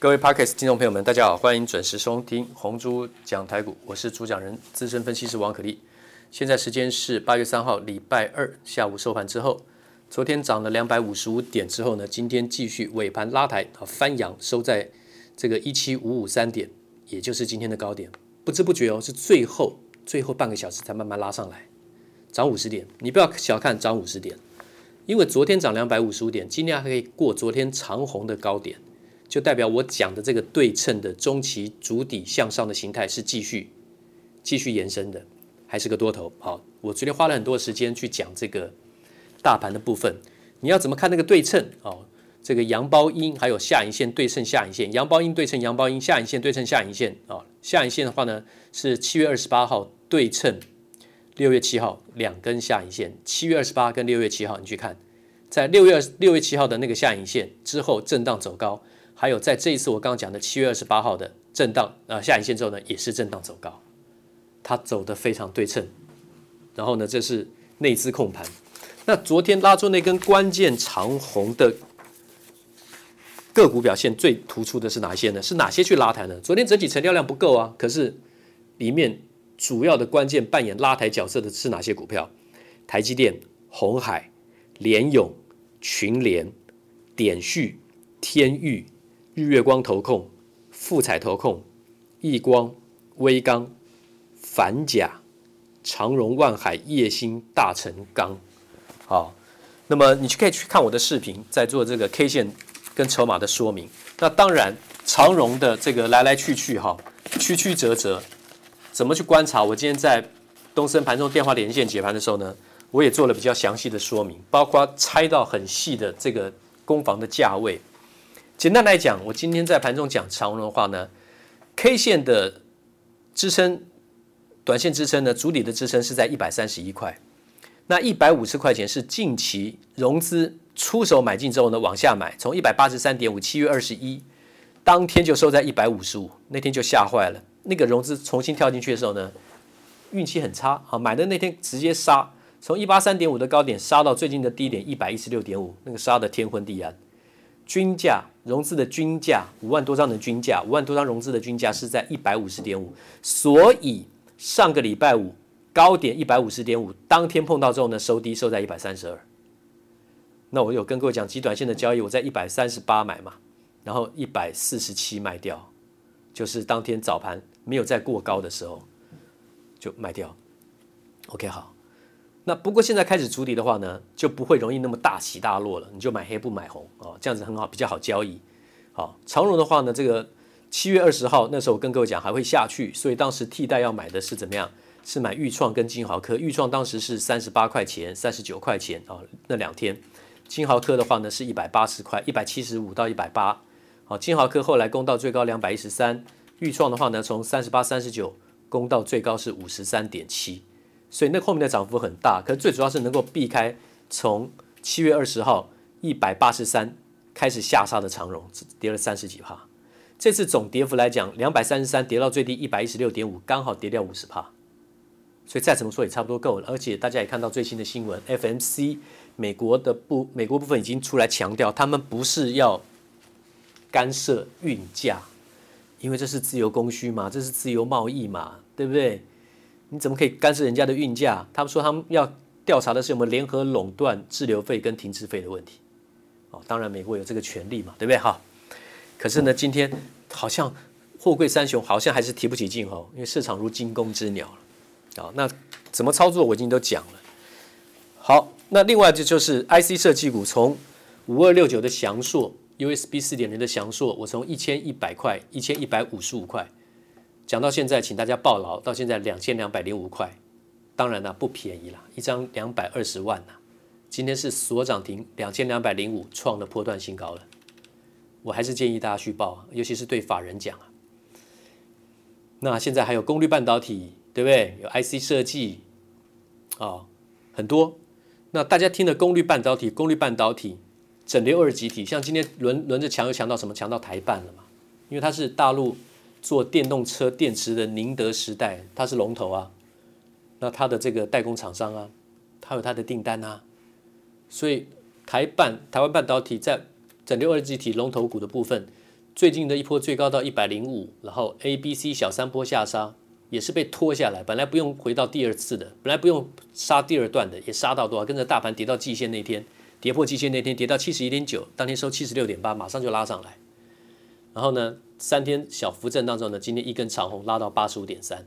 各位 Podcast 听众朋友们，大家好，欢迎准时收听红猪讲台股，我是主讲人资深分析师王可立。现在时间是八月三号礼拜二下午收盘之后，昨天涨了两百五十五点之后呢，今天继续尾盘拉抬啊翻扬，收在这个一七五五三点，也就是今天的高点。不知不觉哦，是最后最后半个小时才慢慢拉上来，涨五十点。你不要小看涨五十点，因为昨天涨两百五十五点，今天还可以过昨天长红的高点。就代表我讲的这个对称的中期筑底向上的形态是继续继续延伸的，还是个多头？好，我昨天花了很多时间去讲这个大盘的部分。你要怎么看那个对称？哦，这个阳包阴还有下影线对称下影线，阳包阴对称阳包阴，下影线对称下影线。啊，下影线的话呢是七月二十八号对称六月七号两根下影线，七月二十八跟六月七号你去看，在六月六月七号的那个下影线之后震荡走高。还有在这一次我刚刚讲的七月二十八号的震荡，呃下影线之后呢，也是震荡走高，它走得非常对称。然后呢，这是内资控盘。那昨天拉出那根关键长红的个股表现最突出的是哪些呢？是哪些去拉抬呢？昨天整体成交量不够啊，可是里面主要的关键扮演拉抬角色的是哪些股票？台积电、鸿海、联咏、群联、点序、天钰。日月光投控、富彩投控、亿光、威刚、反甲、长荣、万海、叶星、大成钢。好，那么你去可以去看我的视频，在做这个 K 线跟筹码的说明。那当然，长荣的这个来来去去，哈，曲曲折折，怎么去观察？我今天在东森盘中电话连线解盘的时候呢，我也做了比较详细的说明，包括拆到很细的这个攻防的价位。简单来讲，我今天在盘中讲长荣的话呢，K 线的支撑，短线支撑呢，主体的支撑是在一百三十一块，那一百五十块钱是近期融资出手买进之后呢，往下买，从一百八十三点五，七月二十一当天就收在一百五十五，那天就吓坏了。那个融资重新跳进去的时候呢，运气很差啊，买的那天直接杀，从一八三点五的高点杀到最近的低点一百一十六点五，那个杀的天昏地暗。均价融资的均价五万多张的均价，五万多张融资的均价是在一百五十点五，所以上个礼拜五高点一百五十点五，当天碰到之后呢，收低收在一百三十二。那我有跟各位讲，极短线的交易，我在一百三十八买嘛，然后一百四十七卖掉，就是当天早盘没有再过高的时候就卖掉。OK，好。那不过现在开始筑底的话呢，就不会容易那么大起大落了。你就买黑不买红哦，这样子很好，比较好交易。好，长荣的话呢，这个七月二十号那时候我跟各位讲还会下去，所以当时替代要买的是怎么样？是买钰创跟金豪科。钰创当时是三十八块钱、三十九块钱啊，那两天。金豪科的话呢是一百八十块，一百七十五到一百八。好，金豪科后来攻到最高两百一十三，钰创的话呢从三十八、三十九攻到最高是五十三点七。所以那后面的涨幅很大，可是最主要是能够避开从七月二十号一百八十三开始下杀的长荣，跌了三十几趴。这次总跌幅来讲，两百三十三跌到最低一百一十六点五，刚好跌掉五十趴。所以再怎么说也差不多够了。而且大家也看到最新的新闻，FMC 美国的部美国部分已经出来强调，他们不是要干涉运价，因为这是自由供需嘛，这是自由贸易嘛，对不对？你怎么可以干涉人家的运价？他们说他们要调查的是我们联合垄断滞留费跟停滞费的问题。哦，当然美国有这个权利嘛，对不对？哈。可是呢，今天好像货柜三雄好像还是提不起劲哦，因为市场如惊弓之鸟了。啊，那怎么操作我已经都讲了。好，那另外这就是 IC 设计股，从五二六九的翔硕 USB 四点零的翔硕，我从一千一百块，一千一百五十五块。讲到现在，请大家报牢，到现在两千两百零五块，当然了，不便宜了，一张两百二十万呐。今天是所涨停，两千两百零五创了波段新高了。我还是建议大家去报，尤其是对法人讲啊。那现在还有功率半导体，对不对？有 IC 设计啊、哦，很多。那大家听的功率半导体，功率半导体，整流二极体，像今天轮轮着强又强到什么？强到台半了嘛？因为它是大陆。做电动车电池的宁德时代，它是龙头啊，那它的这个代工厂商啊，它有它的订单啊，所以台半台湾半导体在整流二极体龙头股的部分，最近的一波最高到一百零五，然后 A、B、C 小三波下杀，也是被拖下来。本来不用回到第二次的，本来不用杀第二段的，也杀到多少？跟着大盘跌到季线那天，跌破季线那天跌到七十一点九，当天收七十六点八，马上就拉上来。然后呢，三天小幅震荡之后呢，今天一根长红拉到八十五点三，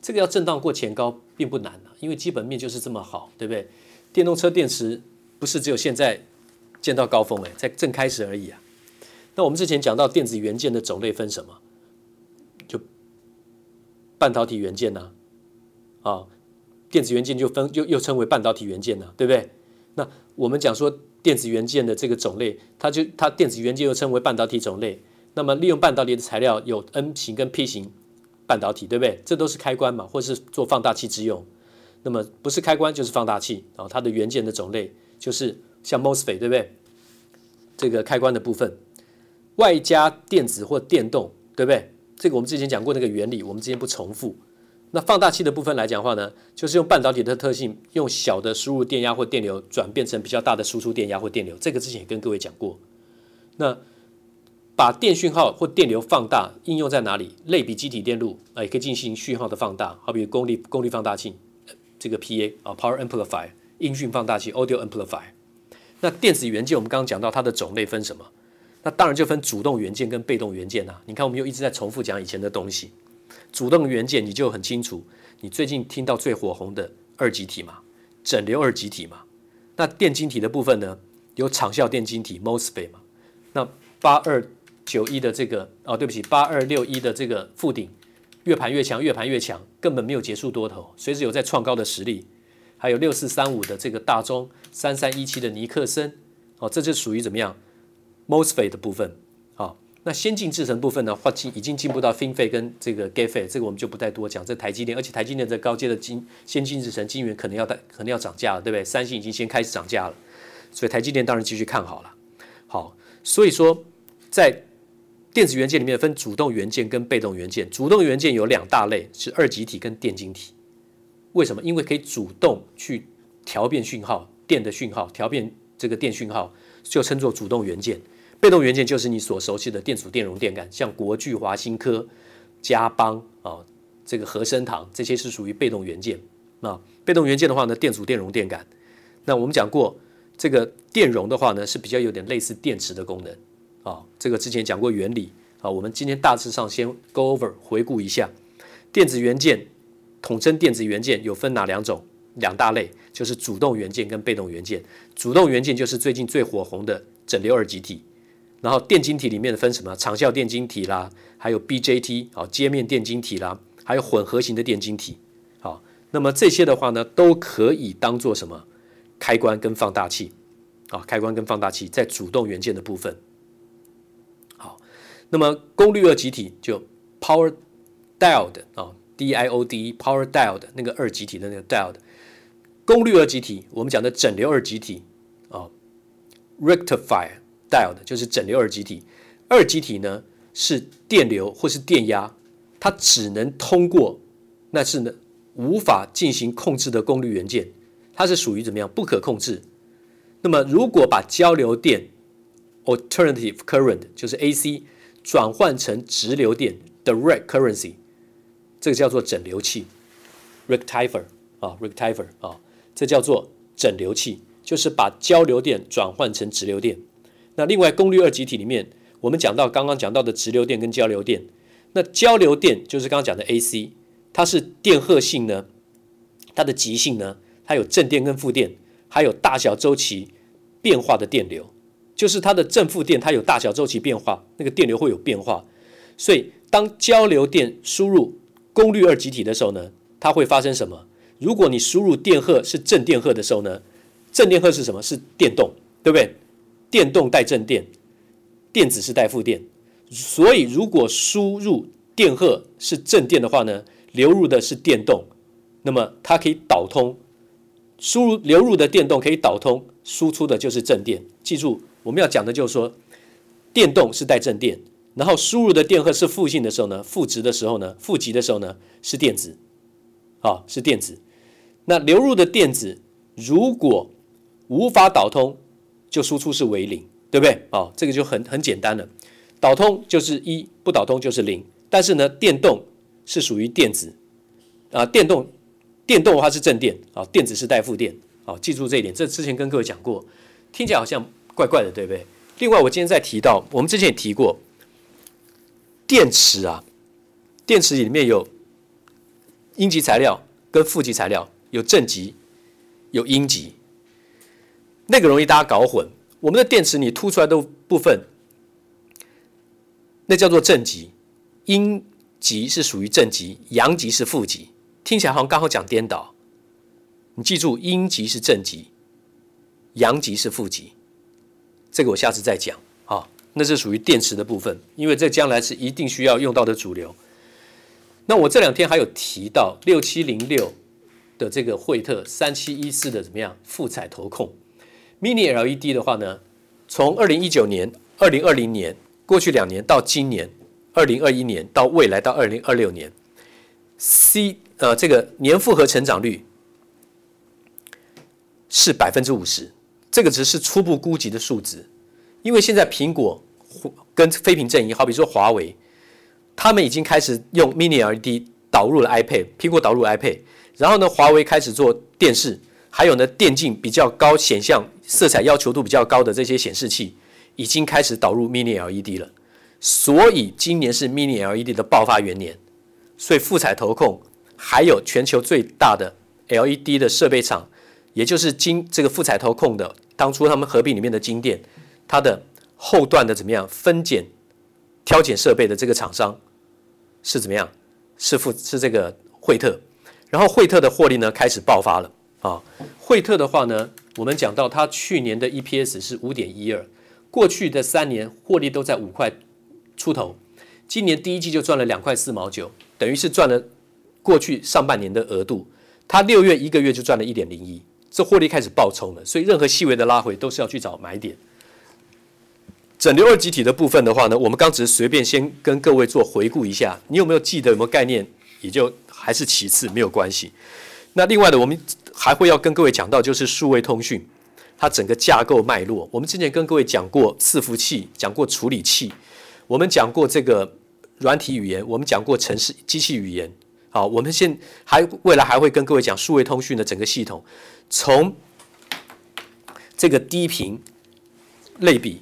这个要震荡过前高并不难啊，因为基本面就是这么好，对不对？电动车电池不是只有现在见到高峰哎，在正开始而已啊。那我们之前讲到电子元件的种类分什么？就半导体元件呐，啊，电子元件就分又又称为半导体元件呐，对不对？那我们讲说电子元件的这个种类，它就它电子元件又称为半导体种类。那么利用半导体的材料有 N 型跟 P 型半导体，对不对？这都是开关嘛，或是做放大器之用。那么不是开关就是放大器啊，它的元件的种类就是像 MOSFET，对不对？这个开关的部分。外加电子或电动，对不对？这个我们之前讲过那个原理，我们之前不重复。那放大器的部分来讲的话呢，就是用半导体的特性，用小的输入电压或电流转变成比较大的输出电压或电流。这个之前也跟各位讲过。那把电讯号或电流放大应用在哪里？类比机体电路啊，也可以进行讯号的放大，好比功率功率放大器，这个 PA 啊，Power Amplifier 音讯放大器 Audio Amplifier。那电子元件我们刚刚讲到它的种类分什么？那当然就分主动元件跟被动元件呐。你看，我们又一直在重复讲以前的东西。主动元件你就很清楚，你最近听到最火红的二极体嘛，整流二极体嘛。那电晶体的部分呢，有场效电晶体 MOSFET 嘛。那八二九一的这个哦，对不起，八二六一的这个富鼎，越盘越强，越盘越强，根本没有结束多头，随时有在创高的实力。还有六四三五的这个大中，三三一七的尼克森，哦，这就属于怎么样？MOSFET 的部分，好，那先进制程部分呢，话已经进步到 FinFET 跟这个 GATFET，这个我们就不再多讲。这台积电，而且台积电在高阶的金先进制程晶圆可能要带可能要涨价了，对不对？三星已经先开始涨价了，所以台积电当然继续看好了。好，所以说在电子元件里面分主动元件跟被动元件，主动元件有两大类，是二极体跟电晶体。为什么？因为可以主动去调变讯号，电的讯号调变这个电讯号，就称作主动元件。被动元件就是你所熟悉的电阻、电容、电感，像国巨、华新科、嘉邦啊，这个和生堂，这些是属于被动元件。那被动元件的话呢，电阻、电容、电感。那我们讲过，这个电容的话呢，是比较有点类似电池的功能啊。这个之前讲过原理啊。我们今天大致上先 go over 回顾一下，电子元件统称电子元件有分哪两种？两大类，就是主动元件跟被动元件。主动元件就是最近最火红的整流二极体。然后电晶体里面分什么？长效电晶体啦，还有 BJT 啊，接面电晶体啦，还有混合型的电晶体。好，那么这些的话呢，都可以当做什么？开关跟放大器啊，开关跟放大器在主动元件的部分。那么功率二极体就 Power Diode 啊，D-I-O-D Power Diode 那个二极体的那个 Diode，功率二极体，我们讲的整流二极体啊，Rectifier。Diode 就是整流二极体，二极体呢是电流或是电压，它只能通过，那是呢无法进行控制的功率元件，它是属于怎么样不可控制。那么如果把交流电 alternative current 就是 AC 转换成直流电 direct currency，这个叫做整流器 rectifier 啊 rectifier 啊，这叫做整流器，就是把交流电转换成直流电。那另外，功率二极体里面，我们讲到刚刚讲到的直流电跟交流电。那交流电就是刚刚讲的 AC，它是电荷性呢，它的极性呢，它有正电跟负电，还有大小周期变化的电流，就是它的正负电它有大小周期变化，那个电流会有变化。所以当交流电输入功率二极体的时候呢，它会发生什么？如果你输入电荷是正电荷的时候呢，正电荷是什么？是电动，对不对？电动带正电，电子是带负电，所以如果输入电荷是正电的话呢，流入的是电动，那么它可以导通，输入流入的电动可以导通，输出的就是正电。记住，我们要讲的就是说，电动是带正电，然后输入的电荷是负性的时候呢，负值的时候呢，负极的时候呢，是电子，啊，是电子。那流入的电子如果无法导通，就输出是为零，对不对？哦，这个就很很简单了。导通就是一，不导通就是零。但是呢，电动是属于电子啊，电动电动的话是正电啊，电子是带负电啊，记住这一点。这之前跟各位讲过，听起来好像怪怪的，对不对？另外，我今天再提到，我们之前也提过，电池啊，电池里面有阴极材料跟负极材料，有正极，有阴极，那个容易大家搞混。我们的电池你凸出来的部分，那叫做正极，阴极是属于正极，阳极是负极，听起来好像刚好讲颠倒。你记住，阴极是正极，阳极是负极。这个我下次再讲啊，那是属于电池的部分，因为这将来是一定需要用到的主流。那我这两天还有提到六七零六的这个惠特三七一四的怎么样富彩投控 Mini LED 的话呢，从二零一九年、二零二零年过去两年到今年二零二一年到未来到二零二六年，C 呃这个年复合成长率是百分之五十。这个只是初步估计的数值，因为现在苹果跟非苹阵营，好比说华为，他们已经开始用 Mini LED 导入了 iPad，苹果导入 iPad，然后呢，华为开始做电视，还有呢，电竞比较高显像、色彩要求度比较高的这些显示器，已经开始导入 Mini LED 了。所以今年是 Mini LED 的爆发元年，所以富彩投控还有全球最大的 LED 的设备厂，也就是今这个富彩投控的。当初他们合并里面的金店，它的后段的怎么样分拣、挑拣设备的这个厂商是怎么样？是富是这个惠特，然后惠特的获利呢开始爆发了啊。惠特的话呢，我们讲到它去年的 EPS 是五点一二，过去的三年获利都在五块出头，今年第一季就赚了两块四毛九，等于是赚了过去上半年的额度。它六月一个月就赚了一点零一。这获利开始爆冲了，所以任何细微的拉回都是要去找买点。整流二极体的部分的话呢，我们刚只是随便先跟各位做回顾一下，你有没有记得有没有概念，也就还是其次，没有关系。那另外的，我们还会要跟各位讲到，就是数位通讯它整个架构脉络。我们之前跟各位讲过伺服器，讲过处理器，我们讲过这个软体语言，我们讲过程式机器语言。好，我们现还未来还会跟各位讲数位通讯的整个系统。从这个低频类比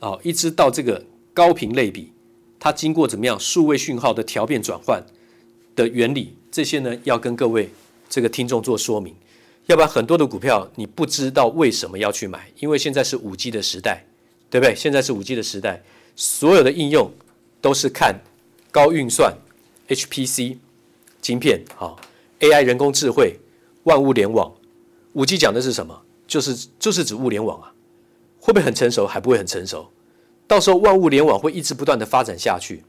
啊，一直到这个高频类比，它经过怎么样数位讯号的调变转换的原理，这些呢要跟各位这个听众做说明，要不然很多的股票你不知道为什么要去买，因为现在是五 G 的时代，对不对？现在是五 G 的时代，所有的应用都是看高运算 HPC 晶片，好 AI 人工智慧，万物联网。五 G 讲的是什么？就是就是指物联网啊，会不会很成熟？还不会很成熟。到时候万物联网会一直不断的发展下去。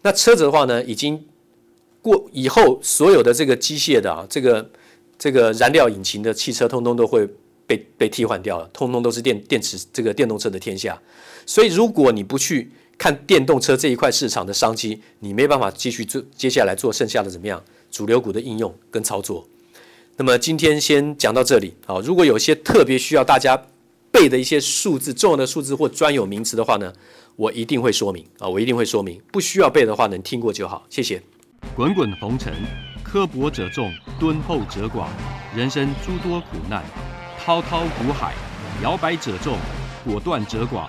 那车子的话呢，已经过以后所有的这个机械的啊，这个这个燃料引擎的汽车，通通都会被被替换掉了，通通都是电电池这个电动车的天下。所以如果你不去看电动车这一块市场的商机，你没办法继续做接下来做剩下的怎么样主流股的应用跟操作。那么今天先讲到这里啊。如果有些特别需要大家背的一些数字、重要的数字或专有名词的话呢，我一定会说明啊，我一定会说明。不需要背的话，能听过就好。谢谢。滚滚红尘，刻薄者众，敦厚者寡；人生诸多苦难，滔滔苦海，摇摆者众，果断者寡。